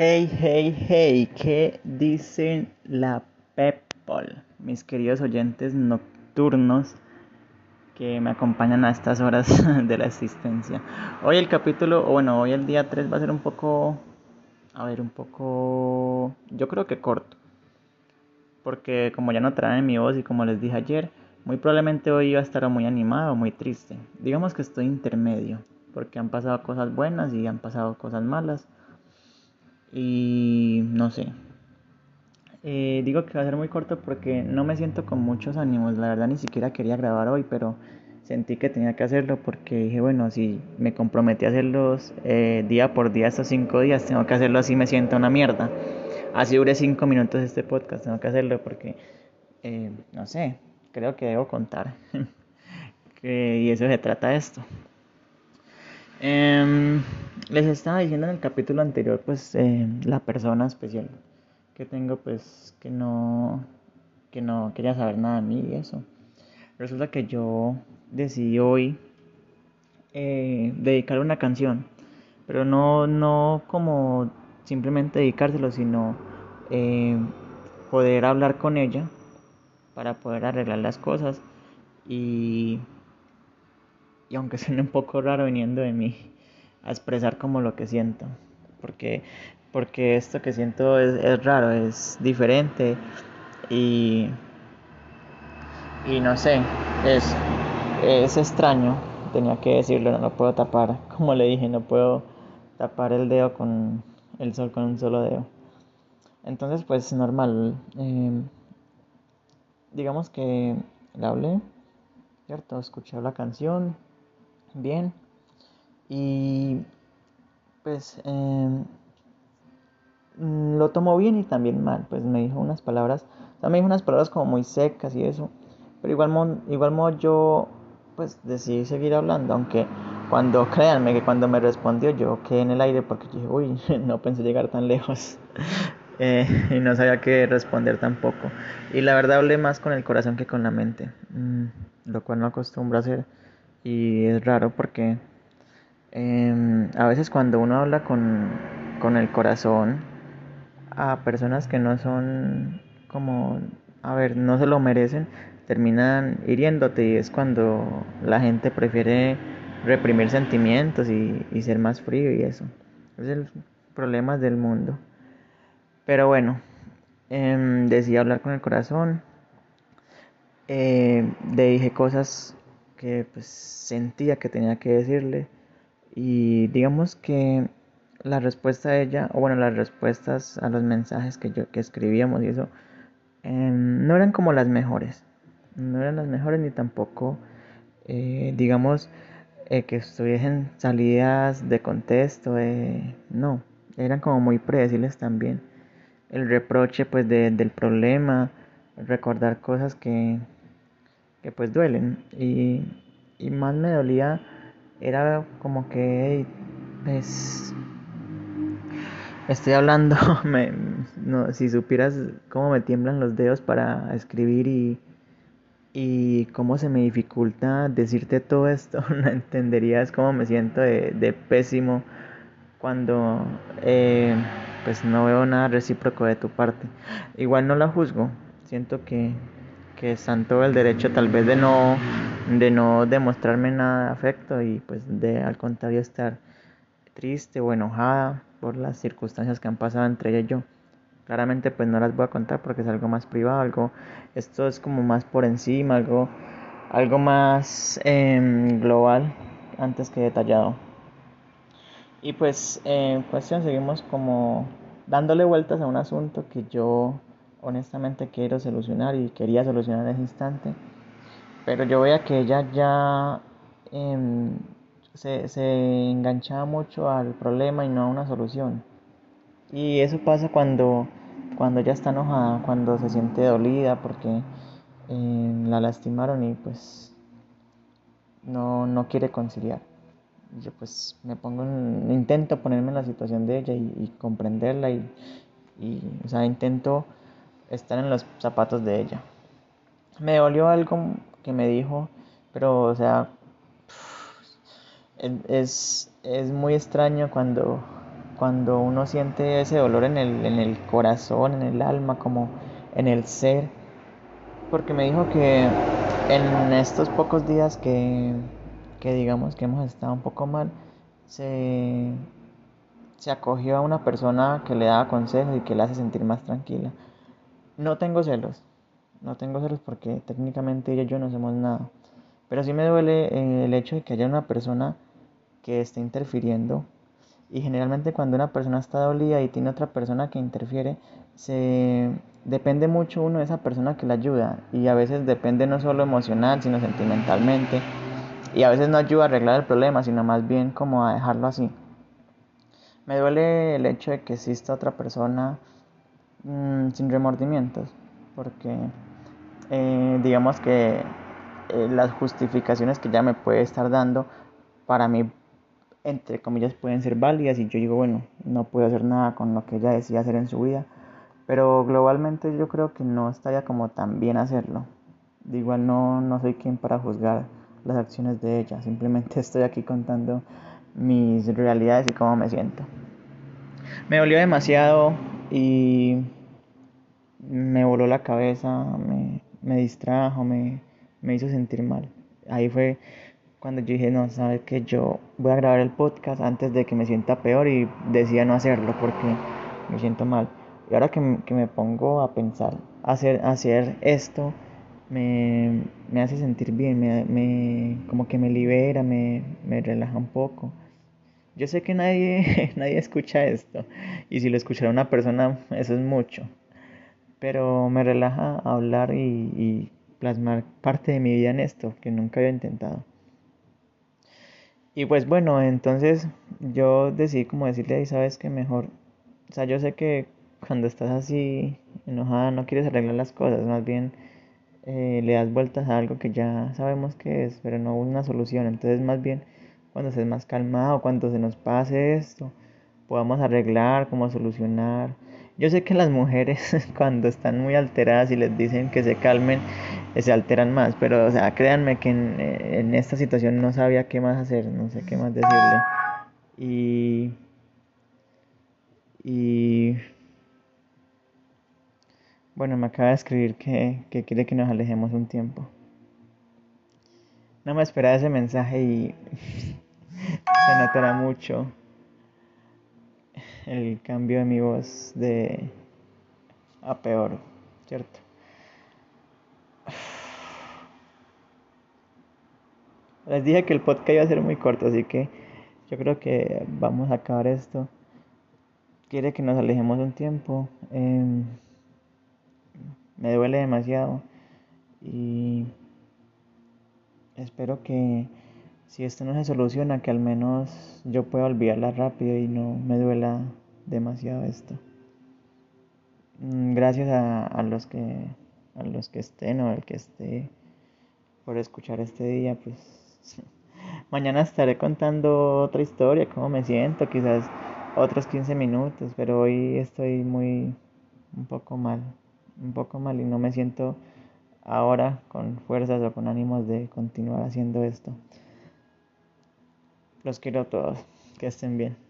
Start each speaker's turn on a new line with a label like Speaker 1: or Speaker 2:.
Speaker 1: Hey, hey, hey, ¿qué dicen la people? Mis queridos oyentes nocturnos que me acompañan a estas horas de la existencia. Hoy el capítulo, bueno, hoy el día 3 va a ser un poco, a ver, un poco, yo creo que corto. Porque como ya no traen mi voz y como les dije ayer, muy probablemente hoy iba a estar muy animado, muy triste. Digamos que estoy intermedio, porque han pasado cosas buenas y han pasado cosas malas y no sé. Eh, digo que va a ser muy corto porque no me siento con muchos ánimos. La verdad ni siquiera quería grabar hoy, pero sentí que tenía que hacerlo porque dije, bueno, si me comprometí a hacerlos eh, día por día estos cinco días, tengo que hacerlo así, me siento una mierda. Así dure cinco minutos este podcast, tengo que hacerlo porque, eh, no sé, creo que debo contar. y eso se trata esto. Em, les estaba diciendo en el capítulo anterior, pues eh, la persona especial que tengo, pues que no, que no quería saber nada de mí y eso. Resulta que yo decidí hoy eh, dedicar una canción, pero no, no como simplemente dedicárselo, sino eh, poder hablar con ella para poder arreglar las cosas y y aunque suene un poco raro viniendo de mí, a expresar como lo que siento, porque, porque esto que siento es, raro, es diferente y, y no sé, es, es extraño, tenía que decirlo, no lo puedo tapar, como le dije, no puedo tapar el dedo con el sol con un solo dedo. Entonces, pues normal. Eh, digamos que le hablé, ¿cierto? Escuché la canción, bien. Y pues em, lo tomó bien y también mal. Pues me dijo unas palabras, o me dijo unas palabras como muy secas y eso. Pero igual modo, igual modo yo pues decidí seguir hablando, aunque cuando, créanme que cuando me respondió yo quedé en el aire porque dije, uy, no pensé llegar tan lejos. Eh, y no sabía qué responder tampoco. Y la verdad hablé más con el corazón que con la mente, mm, lo cual no acostumbro a hacer. Y es raro porque em, a veces cuando uno habla con, con el corazón a personas que no son como, a ver, no se lo merecen, terminan hiriéndote y es cuando la gente prefiere reprimir sentimientos y, y ser más frío y eso. Es el problema del mundo. Pero bueno, eh, decidí hablar con el corazón. Eh, le dije cosas que pues sentía que tenía que decirle. Y digamos que la respuesta de ella o bueno las respuestas a los mensajes que yo que escribíamos y eso em, no eran como las mejores. No eran las mejores ni tampoco eh, digamos eh, que estuviesen salidas de contexto no. Eran como muy predecibles también. El reproche pues del problema recordar cosas que que pues duelen. Y, y más me dolía era como que, pues, estoy hablando, me, no, si supieras cómo me tiemblan los dedos para escribir y, y cómo se me dificulta decirte todo esto, no entenderías cómo me siento de, de pésimo cuando eh, pues no veo nada recíproco de tu parte. Igual no la juzgo, siento que que están todo el derecho tal vez de no, de no demostrarme nada de afecto y pues de al contrario estar triste o enojada por las circunstancias que han pasado entre ella y yo. Claramente pues no las voy a contar porque es algo más privado, algo, esto es como más por encima, algo, algo más em, global antes que detallado. Y pues en cuestión seguimos como dándole vueltas a un asunto que yo honestamente quiero solucionar y quería solucionar en ese instante. Pero yo veía que ella ya em, se, se enganchaba mucho al problema y no a una solución. Y eso pasa cuando, cuando ella está enojada, cuando se siente dolida porque em, la lastimaron y pues no, no quiere conciliar. Yo pues me pongo en, intento ponerme en la situación de ella y, comprenderla y, y, o sea, intento estar en los zapatos de ella. Me dolió algo que me dijo, pero o sea, es, es muy extraño cuando, cuando uno siente ese dolor en el, en el corazón, en el alma, como en el ser. Porque me dijo que en estos pocos días que, que digamos que hemos estado un poco mal, se, se acogió a una persona que le daba consejos y que le hace sentir más tranquila. No tengo celos, no tengo celos porque técnicamente ella y yo no hacemos nada. Pero sí me duele eh, el hecho de que haya una persona que esté interfiriendo. Y generalmente cuando una persona está dolida y tiene otra persona que interfiere, se depende mucho uno de esa persona que la ayuda. Y a veces depende no solo emocional, sino sentimentalmente. Y a veces no ayuda a arreglar el problema, sino más bien como a dejarlo así. Me duele el hecho de que exista otra persona mm, sin remordimientos. Porque eh, digamos que eh, las justificaciones que ella me puede estar dando, para mí, entre comillas, pueden ser válidas y yo digo, bueno, no puedo hacer nada con lo que ella decía hacer en su vida, pero globalmente yo creo que no estaría como tan bien hacerlo. De igual no, no soy quien para juzgar las acciones de ella, simplemente estoy aquí contando mis realidades y cómo me siento. Me dolió demasiado y me voló la cabeza, me, me distrajo, me, me hizo sentir mal. Ahí fue cuando yo dije, no, sabes que yo voy a grabar el podcast antes de que me sienta peor y decía no hacerlo porque me siento mal. Y ahora que, me pongo a pensar, hacer, hacer esto me, hace sentir bien, me, como que me libera, me, me relaja un poco. Yo sé que nadie, nadie escucha esto y si lo escuchara una persona eso es mucho, pero me relaja hablar y plasmar parte de mi vida en esto que nunca había intentado. Y pues bueno, entonces yo decidí como decirle, sabes que mejor, o sea, yo sé que cuando estás así enojada no quieres arreglar las cosas, más bien eh, le das vueltas a algo que ya sabemos que es, pero no una solución. Entonces más bien cuando estés más calmado, cuando se nos pase esto, podamos arreglar, cómo solucionar. Yo sé que las mujeres cuando están muy alteradas y les dicen que se calmen, se alteran más, pero o sea, créanme que en, en, esta situación no sabía qué más hacer, no sé qué más decirle. Y y bueno, me acaba de escribir que, que quiere que nos alejemos un tiempo. No me esperaba ese mensaje y se notará mucho el cambio de mi voz de a peor, ¿cierto? Les dije que el podcast iba a ser muy corto, así que yo creo que vamos a acabar esto. Quiere que nos alejemos un tiempo. Em, me duele demasiado y espero que si esto no se soluciona, que al menos yo pueda olvidarla rápido y no me duela demasiado esto. Mm, gracias a, a los que a los que estén o al que esté por escuchar este día, pues Mañana estaré contando otra historia, cómo me siento, quizás otros 15 minutos, pero hoy estoy muy un poco mal, un poco mal y no me siento ahora con fuerzas o con ánimos de continuar haciendo esto. Los quiero a todos, que estén bien.